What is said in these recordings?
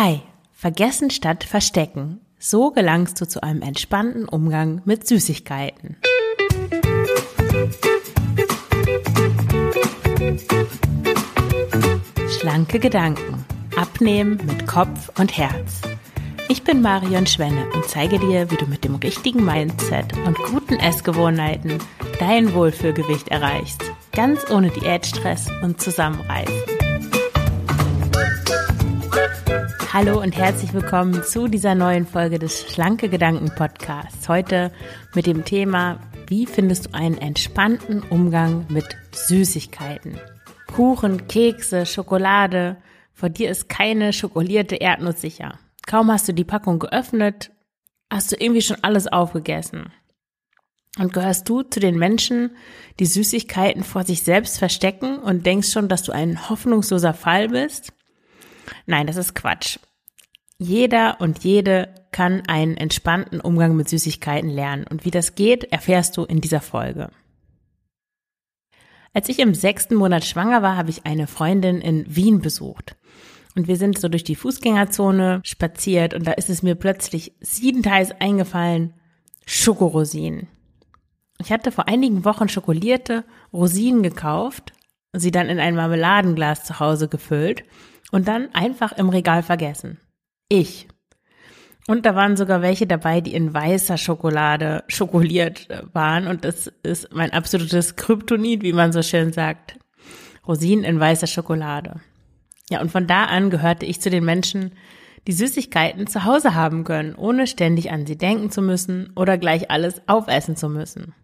Hi, vergessen statt verstecken. So gelangst du zu einem entspannten Umgang mit Süßigkeiten. Schlanke Gedanken. Abnehmen mit Kopf und Herz. Ich bin Marion Schwenne und zeige dir, wie du mit dem richtigen Mindset und guten Essgewohnheiten dein Wohlfühlgewicht erreichst. Ganz ohne Diätstress und Zusammenreißen. Hallo und herzlich willkommen zu dieser neuen Folge des Schlanke Gedanken Podcasts. Heute mit dem Thema, wie findest du einen entspannten Umgang mit Süßigkeiten? Kuchen, Kekse, Schokolade. Vor dir ist keine schokolierte Erdnuss sicher. Kaum hast du die Packung geöffnet, hast du irgendwie schon alles aufgegessen. Und gehörst du zu den Menschen, die Süßigkeiten vor sich selbst verstecken und denkst schon, dass du ein hoffnungsloser Fall bist? Nein, das ist Quatsch. Jeder und jede kann einen entspannten Umgang mit Süßigkeiten lernen. Und wie das geht, erfährst du in dieser Folge. Als ich im sechsten Monat schwanger war, habe ich eine Freundin in Wien besucht. Und wir sind so durch die Fußgängerzone spaziert und da ist es mir plötzlich siebenteils eingefallen, Schokorosinen. Ich hatte vor einigen Wochen schokolierte Rosinen gekauft, sie dann in ein Marmeladenglas zu Hause gefüllt und dann einfach im Regal vergessen. Ich. Und da waren sogar welche dabei, die in weißer Schokolade schokoliert waren. Und das ist mein absolutes Kryptonit, wie man so schön sagt. Rosinen in weißer Schokolade. Ja, und von da an gehörte ich zu den Menschen, die Süßigkeiten zu Hause haben können, ohne ständig an sie denken zu müssen oder gleich alles aufessen zu müssen.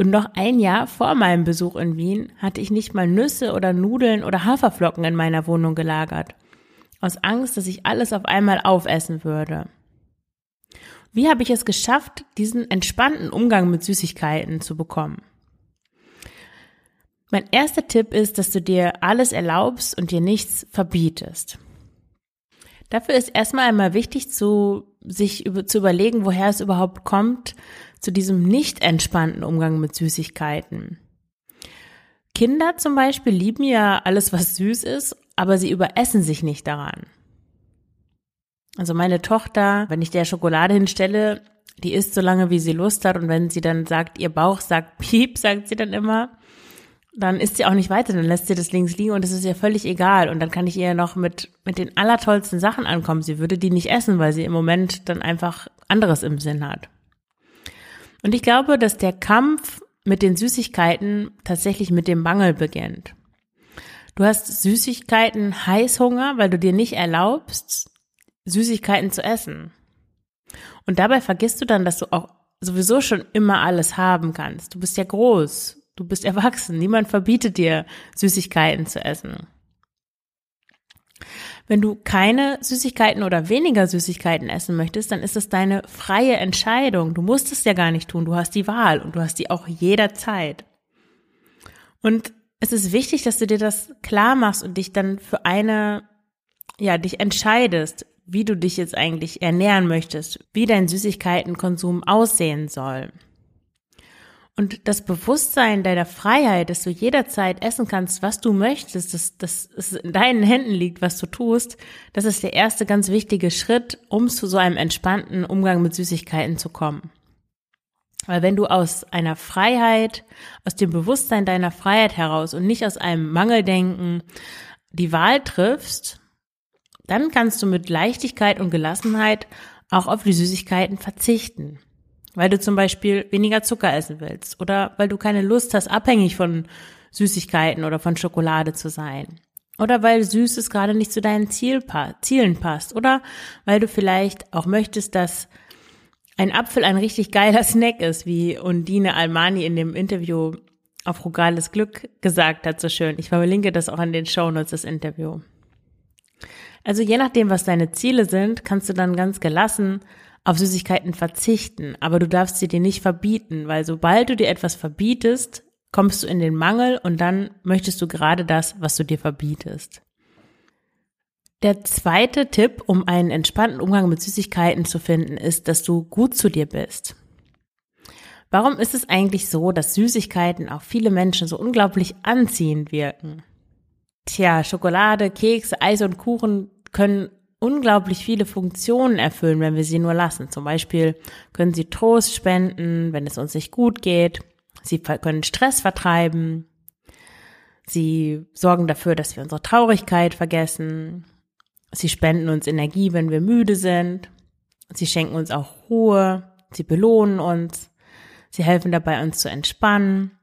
Und noch ein Jahr vor meinem Besuch in Wien hatte ich nicht mal Nüsse oder Nudeln oder Haferflocken in meiner Wohnung gelagert. Aus Angst, dass ich alles auf einmal aufessen würde. Wie habe ich es geschafft, diesen entspannten Umgang mit Süßigkeiten zu bekommen? Mein erster Tipp ist, dass du dir alles erlaubst und dir nichts verbietest. Dafür ist erstmal einmal wichtig zu, sich über, zu überlegen, woher es überhaupt kommt, zu diesem nicht entspannten Umgang mit Süßigkeiten. Kinder zum Beispiel lieben ja alles, was süß ist, aber sie überessen sich nicht daran. Also meine Tochter, wenn ich der Schokolade hinstelle, die isst so lange, wie sie Lust hat und wenn sie dann sagt, ihr Bauch sagt Piep, sagt sie dann immer, dann isst sie auch nicht weiter, dann lässt sie das links liegen und es ist ihr völlig egal und dann kann ich ihr noch mit, mit den allertollsten Sachen ankommen. Sie würde die nicht essen, weil sie im Moment dann einfach anderes im Sinn hat. Und ich glaube, dass der Kampf mit den Süßigkeiten tatsächlich mit dem Mangel beginnt. Du hast Süßigkeiten Heißhunger, weil du dir nicht erlaubst, Süßigkeiten zu essen. Und dabei vergisst du dann, dass du auch sowieso schon immer alles haben kannst. Du bist ja groß, du bist erwachsen, niemand verbietet dir, Süßigkeiten zu essen. Wenn du keine Süßigkeiten oder weniger Süßigkeiten essen möchtest, dann ist es deine freie Entscheidung. Du musst es ja gar nicht tun. Du hast die Wahl und du hast die auch jederzeit. Und es ist wichtig, dass du dir das klar machst und dich dann für eine, ja, dich entscheidest, wie du dich jetzt eigentlich ernähren möchtest, wie dein Süßigkeitenkonsum aussehen soll. Und das Bewusstsein deiner Freiheit, dass du jederzeit essen kannst, was du möchtest, dass, dass es in deinen Händen liegt, was du tust, das ist der erste ganz wichtige Schritt, um zu so einem entspannten Umgang mit Süßigkeiten zu kommen. Weil wenn du aus einer Freiheit, aus dem Bewusstsein deiner Freiheit heraus und nicht aus einem Mangeldenken die Wahl triffst, dann kannst du mit Leichtigkeit und Gelassenheit auch auf die Süßigkeiten verzichten weil du zum Beispiel weniger Zucker essen willst oder weil du keine Lust hast, abhängig von Süßigkeiten oder von Schokolade zu sein. Oder weil Süßes gerade nicht zu deinen Ziel Zielen passt. Oder weil du vielleicht auch möchtest, dass ein Apfel ein richtig geiler Snack ist, wie Undine Almani in dem Interview auf Rugales Glück gesagt hat, so schön. Ich verlinke das auch in den Shownotes, das Interview. Also je nachdem, was deine Ziele sind, kannst du dann ganz gelassen auf Süßigkeiten verzichten, aber du darfst sie dir nicht verbieten, weil sobald du dir etwas verbietest, kommst du in den Mangel und dann möchtest du gerade das, was du dir verbietest. Der zweite Tipp, um einen entspannten Umgang mit Süßigkeiten zu finden, ist, dass du gut zu dir bist. Warum ist es eigentlich so, dass Süßigkeiten auf viele Menschen so unglaublich anziehend wirken? Tja, Schokolade, Kekse, Eis und Kuchen können unglaublich viele Funktionen erfüllen, wenn wir sie nur lassen. Zum Beispiel können sie Trost spenden, wenn es uns nicht gut geht. Sie können Stress vertreiben. Sie sorgen dafür, dass wir unsere Traurigkeit vergessen. Sie spenden uns Energie, wenn wir müde sind. Sie schenken uns auch Ruhe. Sie belohnen uns. Sie helfen dabei, uns zu entspannen.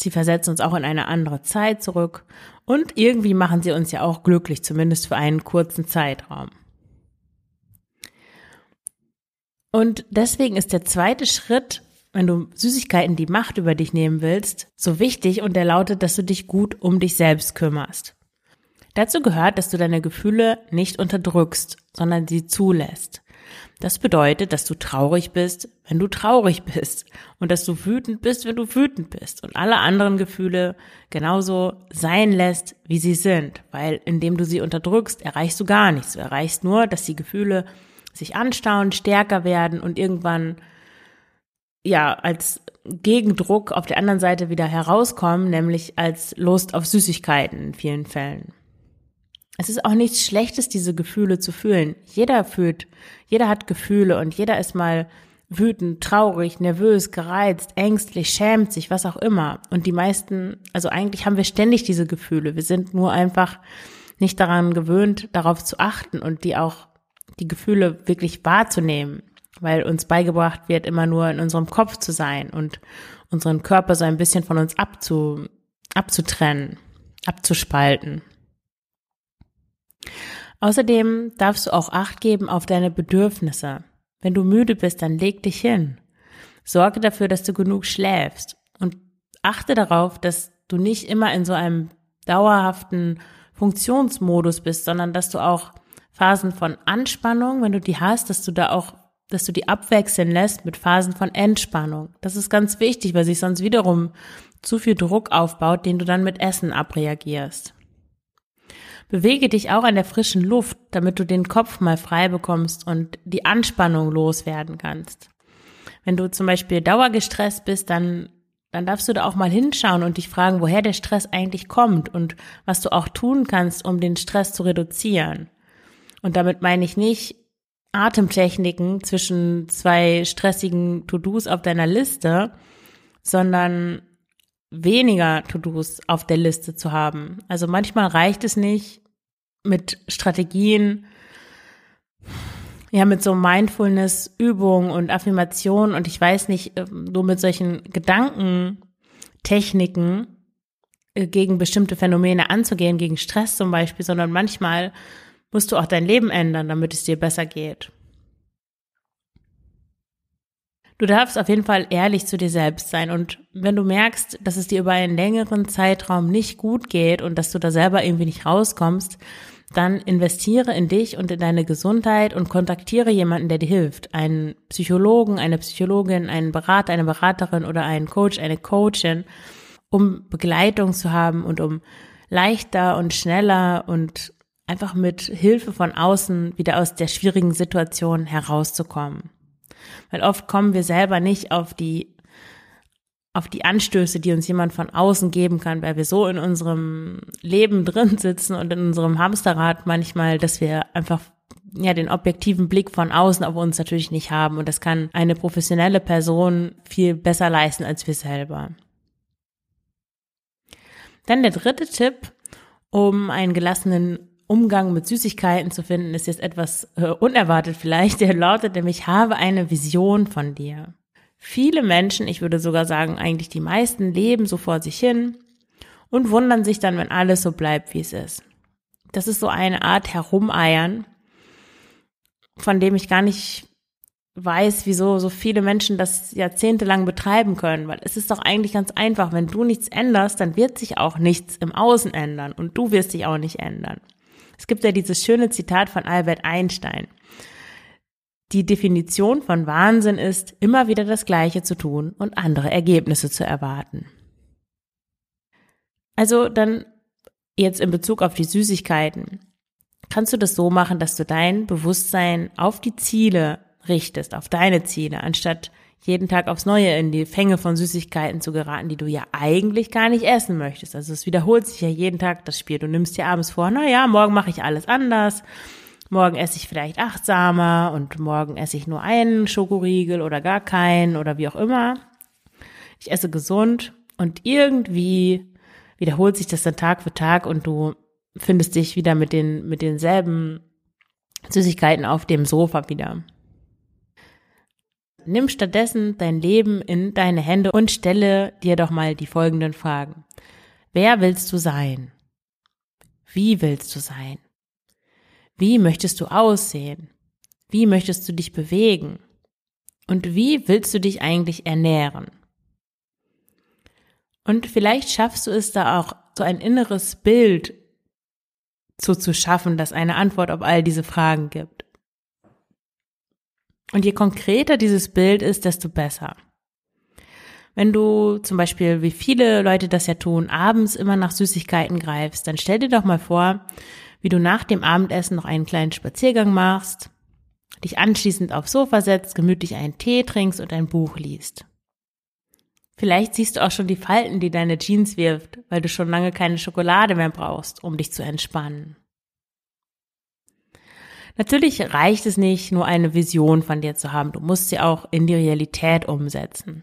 Sie versetzen uns auch in eine andere Zeit zurück. Und irgendwie machen sie uns ja auch glücklich, zumindest für einen kurzen Zeitraum. Und deswegen ist der zweite Schritt, wenn du Süßigkeiten die Macht über dich nehmen willst, so wichtig und der lautet, dass du dich gut um dich selbst kümmerst. Dazu gehört, dass du deine Gefühle nicht unterdrückst, sondern sie zulässt. Das bedeutet, dass du traurig bist, wenn du traurig bist und dass du wütend bist, wenn du wütend bist und alle anderen Gefühle genauso sein lässt, wie sie sind, weil indem du sie unterdrückst, erreichst du gar nichts. Du erreichst nur, dass die Gefühle sich anstauen, stärker werden und irgendwann ja als Gegendruck auf der anderen Seite wieder herauskommen, nämlich als Lust auf Süßigkeiten in vielen Fällen. Es ist auch nichts Schlechtes, diese Gefühle zu fühlen. Jeder fühlt, jeder hat Gefühle und jeder ist mal wütend, traurig, nervös, gereizt, ängstlich, schämt sich, was auch immer. Und die meisten, also eigentlich haben wir ständig diese Gefühle. Wir sind nur einfach nicht daran gewöhnt, darauf zu achten und die auch, die Gefühle wirklich wahrzunehmen, weil uns beigebracht wird, immer nur in unserem Kopf zu sein und unseren Körper so ein bisschen von uns abzu, abzutrennen, abzuspalten. Außerdem darfst du auch Acht geben auf deine Bedürfnisse. Wenn du müde bist, dann leg dich hin. Sorge dafür, dass du genug schläfst und achte darauf, dass du nicht immer in so einem dauerhaften Funktionsmodus bist, sondern dass du auch Phasen von Anspannung, wenn du die hast, dass du da auch, dass du die abwechseln lässt mit Phasen von Entspannung. Das ist ganz wichtig, weil sich sonst wiederum zu viel Druck aufbaut, den du dann mit Essen abreagierst. Bewege dich auch an der frischen Luft, damit du den Kopf mal frei bekommst und die Anspannung loswerden kannst. Wenn du zum Beispiel dauergestresst bist, dann, dann darfst du da auch mal hinschauen und dich fragen, woher der Stress eigentlich kommt und was du auch tun kannst, um den Stress zu reduzieren. Und damit meine ich nicht Atemtechniken zwischen zwei stressigen To-Dos auf deiner Liste, sondern weniger To-Dos auf der Liste zu haben. Also manchmal reicht es nicht mit Strategien, ja, mit so Mindfulness-Übungen und Affirmationen und ich weiß nicht, ähm, nur mit solchen Gedankentechniken äh, gegen bestimmte Phänomene anzugehen, gegen Stress zum Beispiel, sondern manchmal musst du auch dein Leben ändern, damit es dir besser geht. Du darfst auf jeden Fall ehrlich zu dir selbst sein und wenn du merkst, dass es dir über einen längeren Zeitraum nicht gut geht und dass du da selber irgendwie nicht rauskommst, dann investiere in dich und in deine Gesundheit und kontaktiere jemanden, der dir hilft. Einen Psychologen, eine Psychologin, einen Berater, eine Beraterin oder einen Coach, eine Coachin, um Begleitung zu haben und um leichter und schneller und einfach mit Hilfe von außen wieder aus der schwierigen Situation herauszukommen. Weil oft kommen wir selber nicht auf die auf die Anstöße, die uns jemand von außen geben kann, weil wir so in unserem Leben drin sitzen und in unserem Hamsterrad manchmal, dass wir einfach ja den objektiven Blick von außen auf uns natürlich nicht haben und das kann eine professionelle Person viel besser leisten als wir selber. Dann der dritte Tipp, um einen gelassenen Umgang mit Süßigkeiten zu finden, ist jetzt etwas äh, unerwartet vielleicht. Der lautet nämlich, habe eine Vision von dir. Viele Menschen, ich würde sogar sagen, eigentlich die meisten leben so vor sich hin und wundern sich dann, wenn alles so bleibt, wie es ist. Das ist so eine Art Herumeiern, von dem ich gar nicht weiß, wieso so viele Menschen das jahrzehntelang betreiben können, weil es ist doch eigentlich ganz einfach, wenn du nichts änderst, dann wird sich auch nichts im Außen ändern und du wirst dich auch nicht ändern. Es gibt ja dieses schöne Zitat von Albert Einstein. Die Definition von Wahnsinn ist, immer wieder das Gleiche zu tun und andere Ergebnisse zu erwarten. Also dann jetzt in Bezug auf die Süßigkeiten. Kannst du das so machen, dass du dein Bewusstsein auf die Ziele richtest, auf deine Ziele, anstatt jeden Tag aufs Neue in die Fänge von Süßigkeiten zu geraten, die du ja eigentlich gar nicht essen möchtest. Also es wiederholt sich ja jeden Tag das Spiel. Du nimmst dir abends vor, na ja, morgen mache ich alles anders. morgen esse ich vielleicht achtsamer und morgen esse ich nur einen Schokoriegel oder gar keinen oder wie auch immer. Ich esse gesund und irgendwie wiederholt sich das dann Tag für Tag und du findest dich wieder mit den, mit denselben Süßigkeiten auf dem Sofa wieder. Nimm stattdessen dein Leben in deine Hände und stelle dir doch mal die folgenden Fragen. Wer willst du sein? Wie willst du sein? Wie möchtest du aussehen? Wie möchtest du dich bewegen? Und wie willst du dich eigentlich ernähren? Und vielleicht schaffst du es da auch so ein inneres Bild zu, zu schaffen, das eine Antwort auf all diese Fragen gibt. Und je konkreter dieses Bild ist, desto besser. Wenn du zum Beispiel, wie viele Leute das ja tun, abends immer nach Süßigkeiten greifst, dann stell dir doch mal vor, wie du nach dem Abendessen noch einen kleinen Spaziergang machst, dich anschließend aufs Sofa setzt, gemütlich einen Tee trinkst und ein Buch liest. Vielleicht siehst du auch schon die Falten, die deine Jeans wirft, weil du schon lange keine Schokolade mehr brauchst, um dich zu entspannen. Natürlich reicht es nicht, nur eine Vision von dir zu haben. Du musst sie auch in die Realität umsetzen.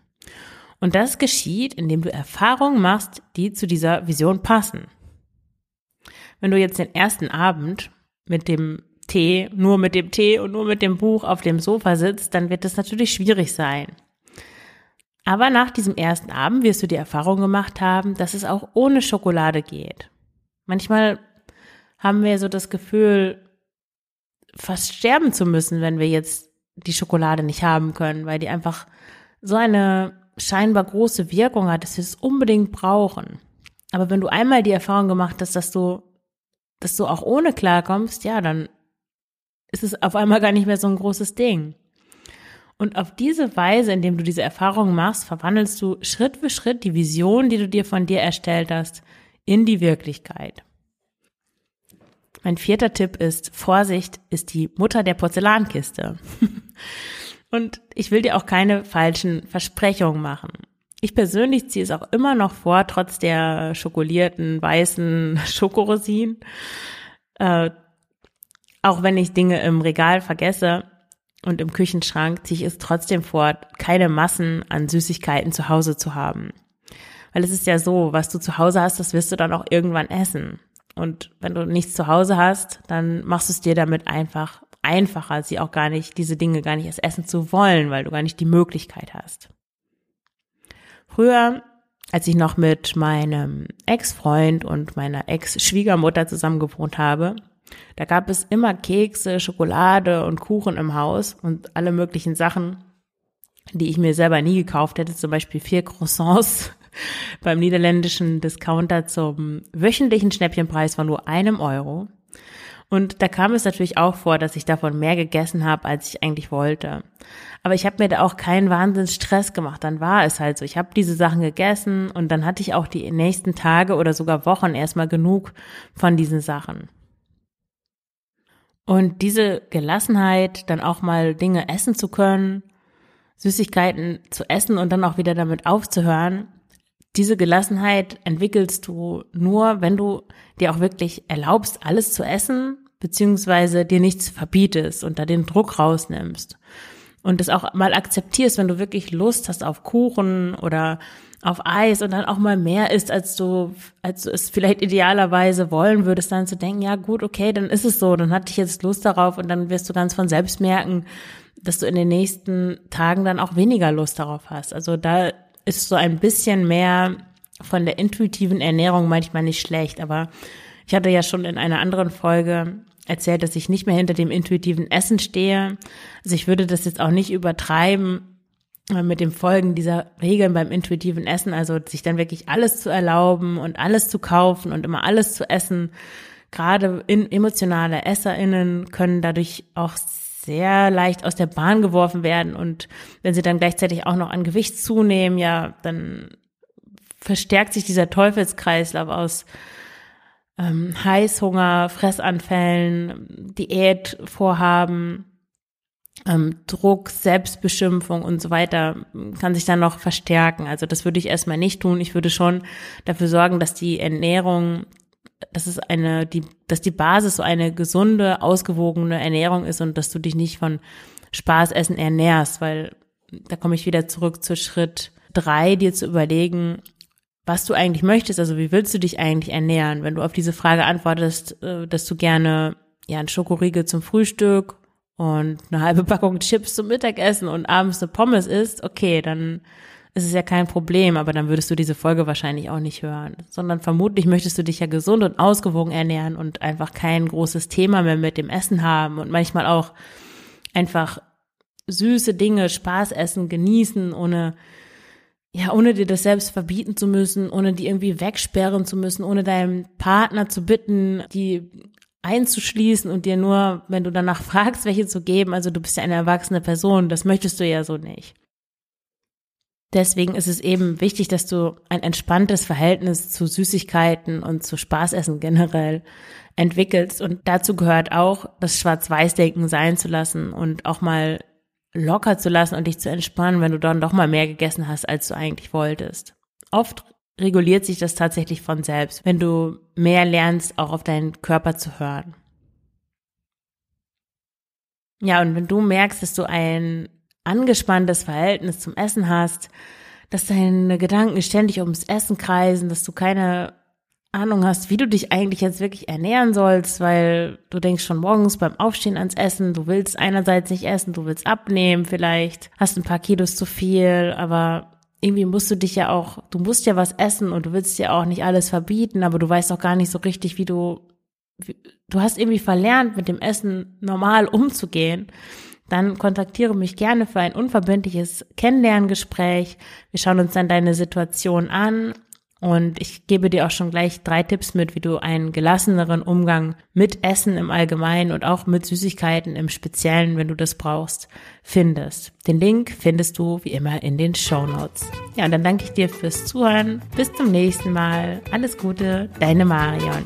Und das geschieht, indem du Erfahrungen machst, die zu dieser Vision passen. Wenn du jetzt den ersten Abend mit dem Tee, nur mit dem Tee und nur mit dem Buch auf dem Sofa sitzt, dann wird es natürlich schwierig sein. Aber nach diesem ersten Abend wirst du die Erfahrung gemacht haben, dass es auch ohne Schokolade geht. Manchmal haben wir so das Gefühl, fast sterben zu müssen, wenn wir jetzt die Schokolade nicht haben können, weil die einfach so eine scheinbar große Wirkung hat, dass wir es unbedingt brauchen. Aber wenn du einmal die Erfahrung gemacht hast, dass du, dass du auch ohne klarkommst, ja, dann ist es auf einmal gar nicht mehr so ein großes Ding. Und auf diese Weise, indem du diese Erfahrung machst, verwandelst du Schritt für Schritt die Vision, die du dir von dir erstellt hast, in die Wirklichkeit. Mein vierter Tipp ist, Vorsicht ist die Mutter der Porzellankiste. Und ich will dir auch keine falschen Versprechungen machen. Ich persönlich ziehe es auch immer noch vor, trotz der schokolierten weißen Schokorosinen. Äh, auch wenn ich Dinge im Regal vergesse, und im Küchenschrank ziehe ich es trotzdem vor, keine Massen an Süßigkeiten zu Hause zu haben. Weil es ist ja so, was du zu Hause hast, das wirst du dann auch irgendwann essen. Und wenn du nichts zu Hause hast, dann machst du es dir damit einfach einfacher, sie auch gar nicht, diese Dinge gar nicht erst essen zu wollen, weil du gar nicht die Möglichkeit hast. Früher, als ich noch mit meinem Ex-Freund und meiner Ex-Schwiegermutter zusammen gewohnt habe, da gab es immer Kekse, Schokolade und Kuchen im Haus und alle möglichen Sachen, die ich mir selber nie gekauft hätte, zum Beispiel vier Croissants beim niederländischen Discounter zum wöchentlichen Schnäppchenpreis von nur einem Euro. Und da kam es natürlich auch vor, dass ich davon mehr gegessen habe, als ich eigentlich wollte. Aber ich habe mir da auch keinen Wahnsinns Stress gemacht. Dann war es halt so. Ich habe diese Sachen gegessen und dann hatte ich auch die nächsten Tage oder sogar Wochen erstmal genug von diesen Sachen. Und diese Gelassenheit, dann auch mal Dinge essen zu können, Süßigkeiten zu essen und dann auch wieder damit aufzuhören, diese Gelassenheit entwickelst du nur, wenn du dir auch wirklich erlaubst, alles zu essen, beziehungsweise dir nichts verbietest und da den Druck rausnimmst. Und das auch mal akzeptierst, wenn du wirklich Lust hast auf Kuchen oder auf Eis und dann auch mal mehr isst, als du, als du es vielleicht idealerweise wollen würdest, dann zu denken, ja gut, okay, dann ist es so, dann hatte ich jetzt Lust darauf und dann wirst du ganz von selbst merken, dass du in den nächsten Tagen dann auch weniger Lust darauf hast. Also da ist so ein bisschen mehr von der intuitiven Ernährung manchmal nicht schlecht, aber ich hatte ja schon in einer anderen Folge erzählt, dass ich nicht mehr hinter dem intuitiven Essen stehe. Also ich würde das jetzt auch nicht übertreiben, äh, mit dem Folgen dieser Regeln beim intuitiven Essen, also sich dann wirklich alles zu erlauben und alles zu kaufen und immer alles zu essen. Gerade in emotionale EsserInnen können dadurch auch sehr leicht aus der Bahn geworfen werden und wenn sie dann gleichzeitig auch noch an Gewicht zunehmen, ja, dann verstärkt sich dieser Teufelskreislauf aus ähm, Heißhunger, Fressanfällen, Diätvorhaben, ähm, Druck, Selbstbeschimpfung und so weiter kann sich dann noch verstärken. Also das würde ich erstmal nicht tun. Ich würde schon dafür sorgen, dass die Ernährung dass es eine, die, dass die Basis so eine gesunde, ausgewogene Ernährung ist und dass du dich nicht von Spaßessen ernährst, weil da komme ich wieder zurück zu Schritt drei, dir zu überlegen, was du eigentlich möchtest, also wie willst du dich eigentlich ernähren? Wenn du auf diese Frage antwortest, äh, dass du gerne ja ein Schokoriegel zum Frühstück und eine halbe Packung Chips zum Mittagessen und abends eine Pommes isst, okay, dann ist es ja kein Problem, aber dann würdest du diese Folge wahrscheinlich auch nicht hören, sondern vermutlich möchtest du dich ja gesund und ausgewogen ernähren und einfach kein großes Thema mehr mit dem Essen haben und manchmal auch einfach süße Dinge, Spaß essen, genießen, ohne ja, ohne dir das selbst verbieten zu müssen, ohne die irgendwie wegsperren zu müssen, ohne deinen Partner zu bitten, die einzuschließen und dir nur, wenn du danach fragst, welche zu geben. Also du bist ja eine erwachsene Person, das möchtest du ja so nicht. Deswegen ist es eben wichtig, dass du ein entspanntes Verhältnis zu Süßigkeiten und zu Spaßessen generell entwickelst. Und dazu gehört auch, das Schwarz-Weiß-Denken sein zu lassen und auch mal locker zu lassen und dich zu entspannen, wenn du dann doch mal mehr gegessen hast, als du eigentlich wolltest. Oft reguliert sich das tatsächlich von selbst, wenn du mehr lernst, auch auf deinen Körper zu hören. Ja, und wenn du merkst, dass du ein angespanntes Verhältnis zum Essen hast, dass deine Gedanken ständig ums Essen kreisen, dass du keine Ahnung hast, wie du dich eigentlich jetzt wirklich ernähren sollst, weil du denkst schon morgens beim Aufstehen ans Essen, du willst einerseits nicht essen, du willst abnehmen vielleicht, hast ein paar Kilos zu viel, aber irgendwie musst du dich ja auch, du musst ja was essen und du willst dir auch nicht alles verbieten, aber du weißt auch gar nicht so richtig, wie du, wie, du hast irgendwie verlernt, mit dem Essen normal umzugehen dann kontaktiere mich gerne für ein unverbindliches Kennenlerngespräch. Wir schauen uns dann deine Situation an und ich gebe dir auch schon gleich drei Tipps mit, wie du einen gelasseneren Umgang mit Essen im Allgemeinen und auch mit Süßigkeiten im Speziellen, wenn du das brauchst, findest. Den Link findest du wie immer in den Show Notes. Ja, und dann danke ich dir fürs Zuhören. Bis zum nächsten Mal. Alles Gute, deine Marion.